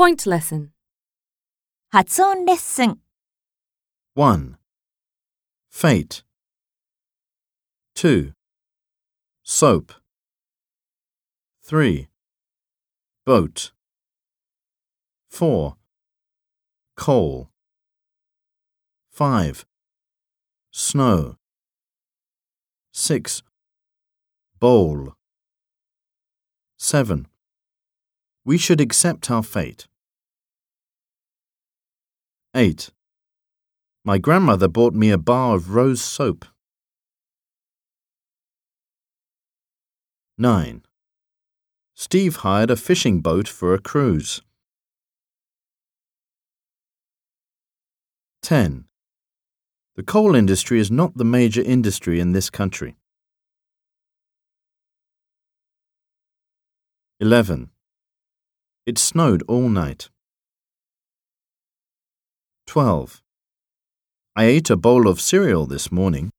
Point lesson. 発音レッスン 1. Fate. 2. Soap. 3. Boat. 4. Coal. 5. Snow. 6. Bowl. 7. We should accept our fate. 8. My grandmother bought me a bar of rose soap. 9. Steve hired a fishing boat for a cruise. 10. The coal industry is not the major industry in this country. 11. It snowed all night. 12. I ate a bowl of cereal this morning.